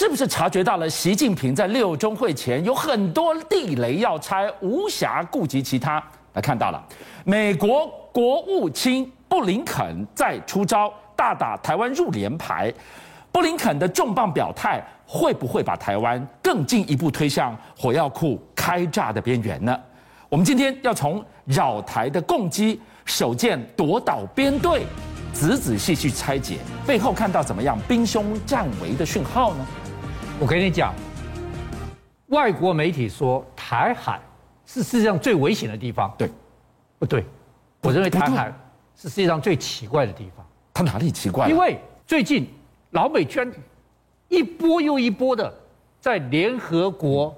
是不是察觉到了习近平在六中会前有很多地雷要拆，无暇顾及其他？来看到了，美国国务卿布林肯在出招，大打台湾入联牌。布林肯的重磅表态，会不会把台湾更进一步推向火药库开炸的边缘呢？我们今天要从扰台的攻击首舰夺岛编队，仔仔细细拆解背后看到怎么样兵凶战危的讯号呢？我跟你讲，外国媒体说台海是世界上最危险的地方，对，不对？我认为台海是世界上最奇怪的地方。它哪里奇怪？因为最近老美居然一波又一波的在联合国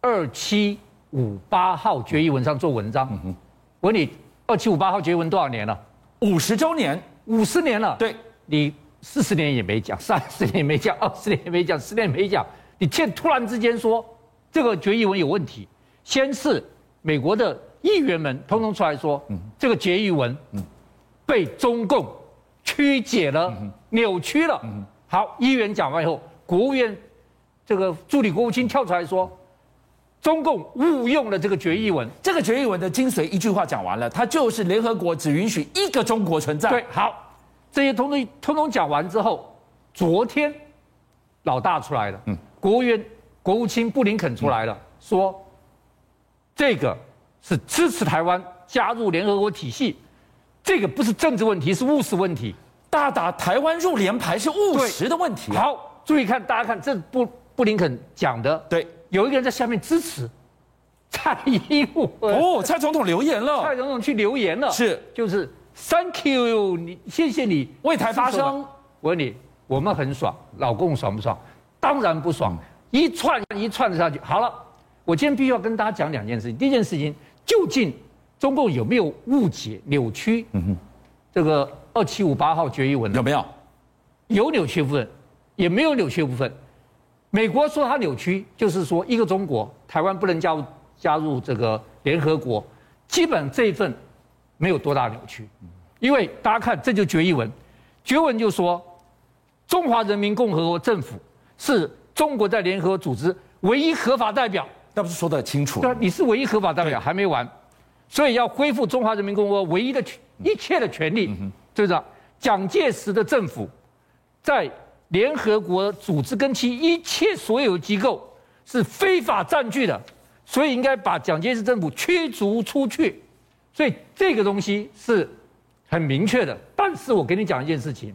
二七五八号决议文上做文章。嗯我问你，二七五八号决议文多少年了？五十周年，五十年了。对，你四十年也没讲，三十年也没讲，二十年也没讲，十年也没讲。你现突然之间说这个决议文有问题，先是美国的议员们通通出来说，这个决议文被中共曲解了、扭曲了。好，议员讲完以后，国务院这个助理国务卿跳出来说。中共误用了这个决议文，这个决议文的精髓一句话讲完了，它就是联合国只允许一个中国存在。对，好，这些通通通通讲完之后，昨天老大出来了，嗯，国务院国务卿布林肯出来了，嗯、说这个是支持台湾加入联合国体系，这个不是政治问题，是务实问题，大打台湾入联排是务实的问题。好，注意看，大家看这布布林肯讲的，对。有一个人在下面支持蔡英文哦，蔡总统留言了，蔡总统去留言了，是就是 Thank you，你谢谢你为台发声。我问你，我们很爽，老公爽不爽？当然不爽，一串一串的下去。好了，我今天必须要跟大家讲两件事情。第一件事情，究竟中共有没有误解、扭曲？嗯哼，这个二七五八号决议文有没有？有扭曲部分，也没有扭曲部分。美国说它扭曲，就是说一个中国，台湾不能加入加入这个联合国，基本这一份没有多大扭曲，因为大家看这就决议文，决议文就说中华人民共和国政府是中国在联合组织唯一合法代表，那不是说的很清楚？对，你是唯一合法代表还没完，所以要恢复中华人民共和国唯一的一切的权利，就是。蒋介石的政府在。联合国组织跟其一切所有机构是非法占据的，所以应该把蒋介石政府驱逐出去。所以这个东西是很明确的。但是我跟你讲一件事情，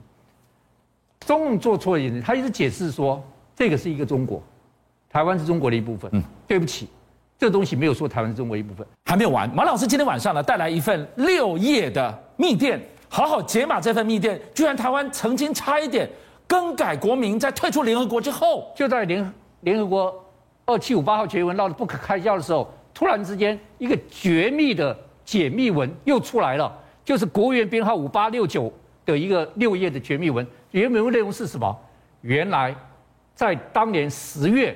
中共做错了一件事，他一直解释说这个是一个中国，台湾是中国的一部分。嗯，对不起，这东西没有说台湾是中国一部分。还没有完，马老师今天晚上呢带来一份六页的密电，好好解码这份密电，居然台湾曾经差一点。更改国名，在退出联合国之后，就在联联合国二七五八号决议文闹得不可开交的时候，突然之间一个绝密的解密文又出来了，就是国务院编号五八六九的一个六页的绝密文。原文内容是什么？原来在当年十月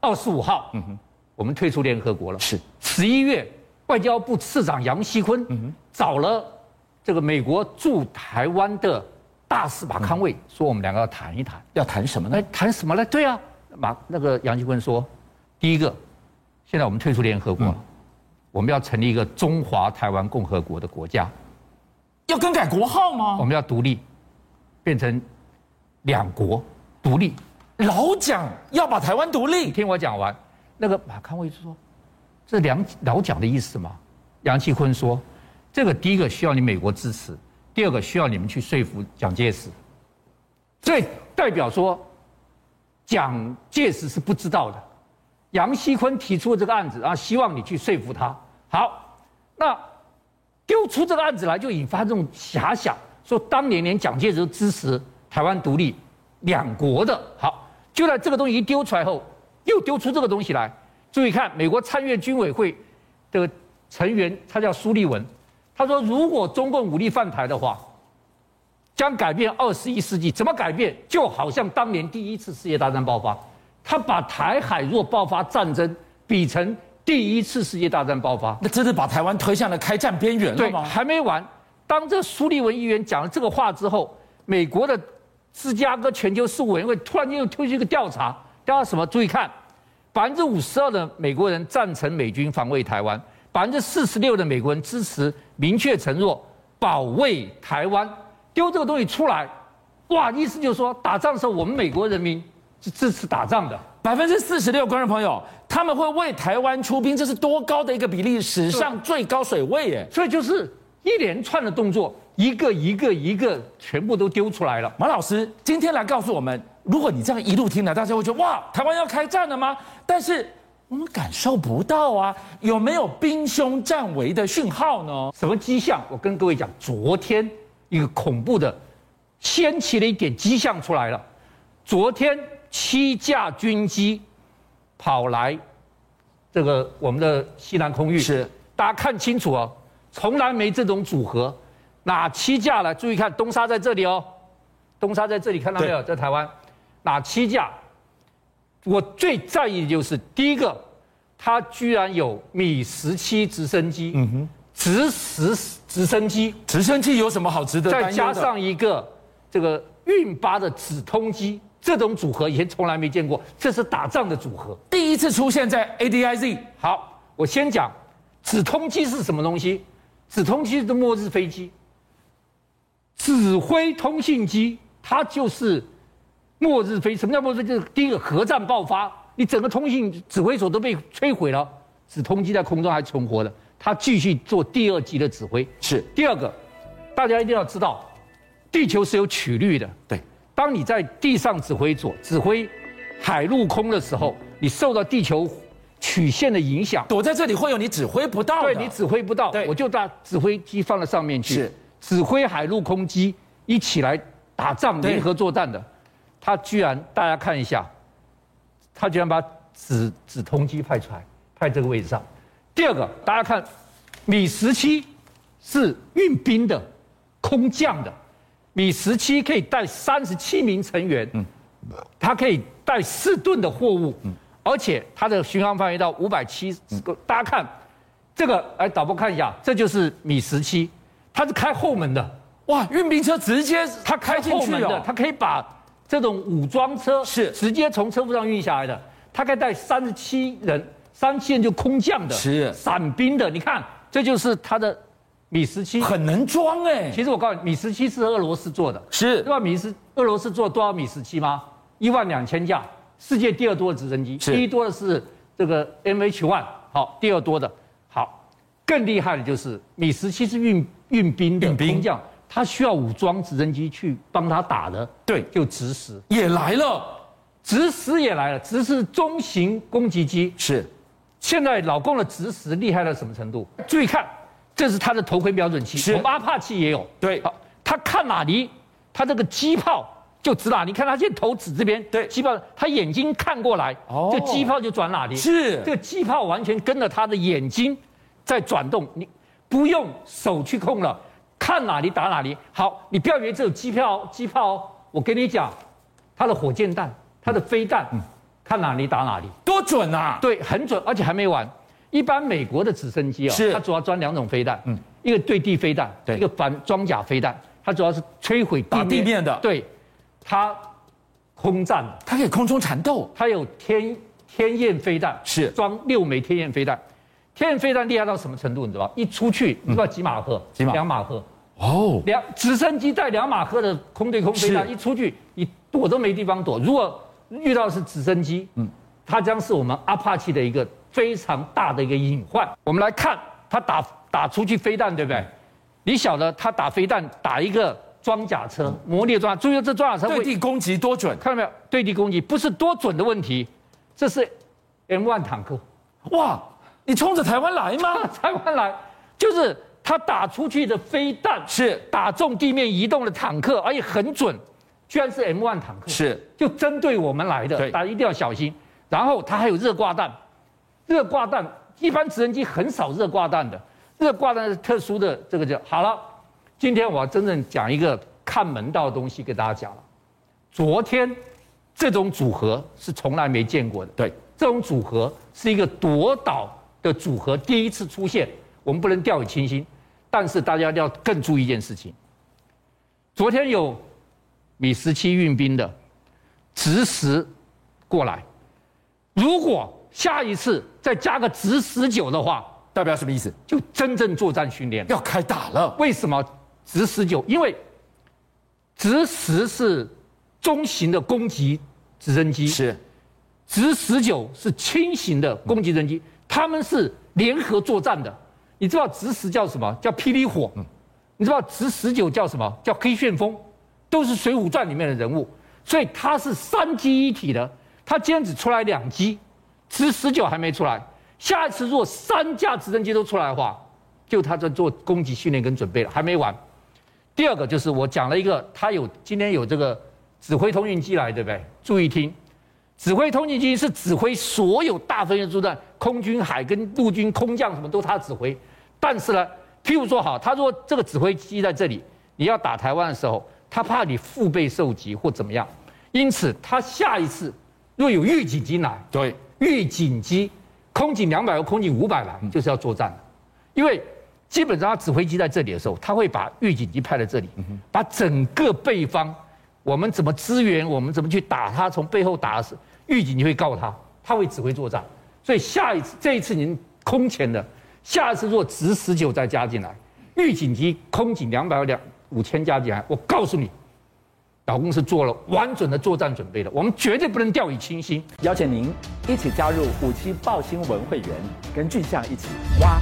二十五号，嗯哼，我们退出联合国了。是十一月，外交部次长杨锡坤，找了这个美国驻台湾的。大使马康卫说：“我们两个要谈一谈，要谈什么呢？谈什么呢？对啊，马那个杨锡坤说，第一个，现在我们退出联合国，我们要成立一个中华台湾共和国的国家，要更改国号吗？我们要独立，变成两国独立。老蒋要把台湾独立，听我讲完。那个马康卫就说，这两老蒋的意思吗？杨锡堃说，这个第一个需要你美国支持。”第二个需要你们去说服蒋介石，所以代表说，蒋介石是不知道的。杨锡坤提出了这个案子，然后希望你去说服他。好，那丢出这个案子来，就引发这种遐想，说当年连蒋介石都支持台湾独立两国的。好，就在这个东西一丢出来后，又丢出这个东西来。注意看，美国参院军委会的成员，他叫苏立文。他说：“如果中共武力犯台的话，将改变二十一世纪。怎么改变？就好像当年第一次世界大战爆发，他把台海若爆发战争比成第一次世界大战爆发，那真的把台湾推向了开战边缘了吗？对，还没完。当这苏利文议员讲了这个话之后，美国的芝加哥全球事务委员会突然间又推出一个调查，调查什么？注意看，百分之五十二的美国人赞成美军防卫台湾，百分之四十六的美国人支持明确承诺保卫台湾。丢这个东西出来，哇！意思就是说，打仗的时候我们美国人民是支持打仗的。百分之四十六，观众朋友，他们会为台湾出兵，这是多高的一个比例，史上最高水位耶！所以就是一连串的动作，一个一个一个全部都丢出来了。马老师今天来告诉我们，如果你这样一路听来，大家会觉得哇，台湾要开战了吗？但是我们感受不到啊，有没有兵凶战危的讯号呢？什么迹象？我跟各位讲，昨天一个恐怖的掀起了一点迹象出来了，昨天。七架军机跑来，这个我们的西南空域是，大家看清楚哦，从来没这种组合，哪七架来？注意看，东沙在这里哦，东沙在这里，看到没有？在台湾，哪七架？我最在意的就是第一个，它居然有米十七直升机，嗯哼，直十直升机，直升机有什么好值得？再加上一个这个运八的直通机。这种组合以前从来没见过，这是打仗的组合，第一次出现在 ADIZ。好，我先讲，指通机是什么东西？指通机是末日飞机，指挥通信机，它就是末日飞。什么叫末日？就是第一个核战爆发，你整个通信指挥所都被摧毁了，指通机在空中还存活的，它继续做第二级的指挥。是第二个，大家一定要知道，地球是有曲率的，对。当你在地上指挥左指挥海陆空的时候，你受到地球曲线的影响，躲在这里会有你指挥不到的。对，你指挥不到，我就把指挥机放在上面去，是指挥海陆空机一起来打仗联合作战的。他居然，大家看一下，他居然把指指通机派出来，派这个位置上。第二个，大家看，米十七是运兵的，空降的。米十七可以带三十七名成员，嗯，它可以带四吨的货物，嗯，而且它的巡航范围到五百七十个。大家看这个，来导播看一下，这就是米十七，它是开后门的，哇，运兵车直接它开进去的，它可以把这种武装车是。直接从车夫上运下来的，它可以带三十七人，三十七人就空降的，是。伞兵的，你看这就是它的。米十七。很能装哎，其实我告诉你，米十七是俄罗斯做的，是。对吧？米十俄罗斯做多少米十七吗？一万两千架，世界第二多的直升机，第一多的是这个 MH One，好，第二多的，好，更厉害的就是米十七是运运兵的兵。将，他需要武装直升机去帮他打的，对，就直十也来了，直十也来了，直是中型攻击机，是，现在老共的直十厉害到什么程度？注意看。这是它的头盔瞄准器，我们阿帕奇也有。对，好，他看哪里，他这个机炮就指哪里。你看他现在头指这边，对，机炮，他眼睛看过来，哦，这机炮就转哪里。是，这个机炮完全跟着他的眼睛在转动，你不用手去控了，看哪里打哪里。好，你不要以为这有机炮，机炮，我跟你讲，它的火箭弹，它的飞弹，嗯，看哪里打哪里，多准啊！对，很准，而且还没完。一般美国的直升机啊，它主要装两种飞弹，嗯，一个对地飞弹，对，一个反装甲飞弹，它主要是摧毁地面，地面的，对，它空战，它可以空中缠斗，它有天天焰飞弹，是装六枚天焰飞弹，天焰飞弹厉害到什么程度？你知道吧？一出去，你知道几马赫？几马？两马赫。哦，两直升机带两马赫的空对空飞弹，一出去，你躲都没地方躲。如果遇到是直升机，嗯，它将是我们阿帕奇的一个。非常大的一个隐患。我们来看他打打出去飞弹，对不对？你晓得他打飞弹打一个装甲车，磨砺装，注意这装甲车对地攻击多准，看到没有？对地攻击不是多准的问题，这是 M1 坦克。哇，你冲着台湾来吗？台湾来，就是他打出去的飞弹是打中地面移动的坦克，而且很准，居然是 M1 坦克，是就针对我们来的，大家一定要小心。然后他还有热挂弹。热挂弹一般直升机很少热挂弹的，热挂弹是特殊的，这个叫好了。今天我要真正讲一个看门道的东西给大家讲了。昨天这种组合是从来没见过的，对，这种组合是一个夺岛的组合，第一次出现，我们不能掉以轻心。但是大家要更注意一件事情，昨天有米十七运兵的直十过来。如果下一次再加个直十九的话，代表什么意思？就真正作战训练要开打了。为什么直十九？因为直十是中型的攻击直升机，是直十九是轻型的攻击直升机，他们是联合作战的。你知道直十叫什么？叫霹雳火。你知道直十九叫什么？叫黑旋风，都是《水浒传》里面的人物，所以它是三机一体的。它今天只出来两机，直十九还没出来。下一次如果三架直升机都出来的话，就他在做攻击训练跟准备了，还没完。第二个就是我讲了一个，他有今天有这个指挥通讯机来，对不对？注意听，指挥通讯机是指挥所有大分队作战，空军、海跟陆军空降什么都他指挥。但是呢，譬如说好，他说这个指挥机在这里，你要打台湾的时候，他怕你腹背受敌或怎么样，因此他下一次若有预警机来，对，预警机。空警两百和，空警五百吧，就是要作战的。因为基本上他指挥机在这里的时候，他会把预警机派在这里，把整个背方，我们怎么支援，我们怎么去打他，从背后打预警机会告诉他，他会指挥作战。所以下一次这一次您空前的，下一次如果直十九再加进来，预警机空警两百个两五千加进来，我告诉你。老公是做了完整的作战准备的，我们绝对不能掉以轻心。邀请您一起加入五七报新闻会员，跟俊相一起挖。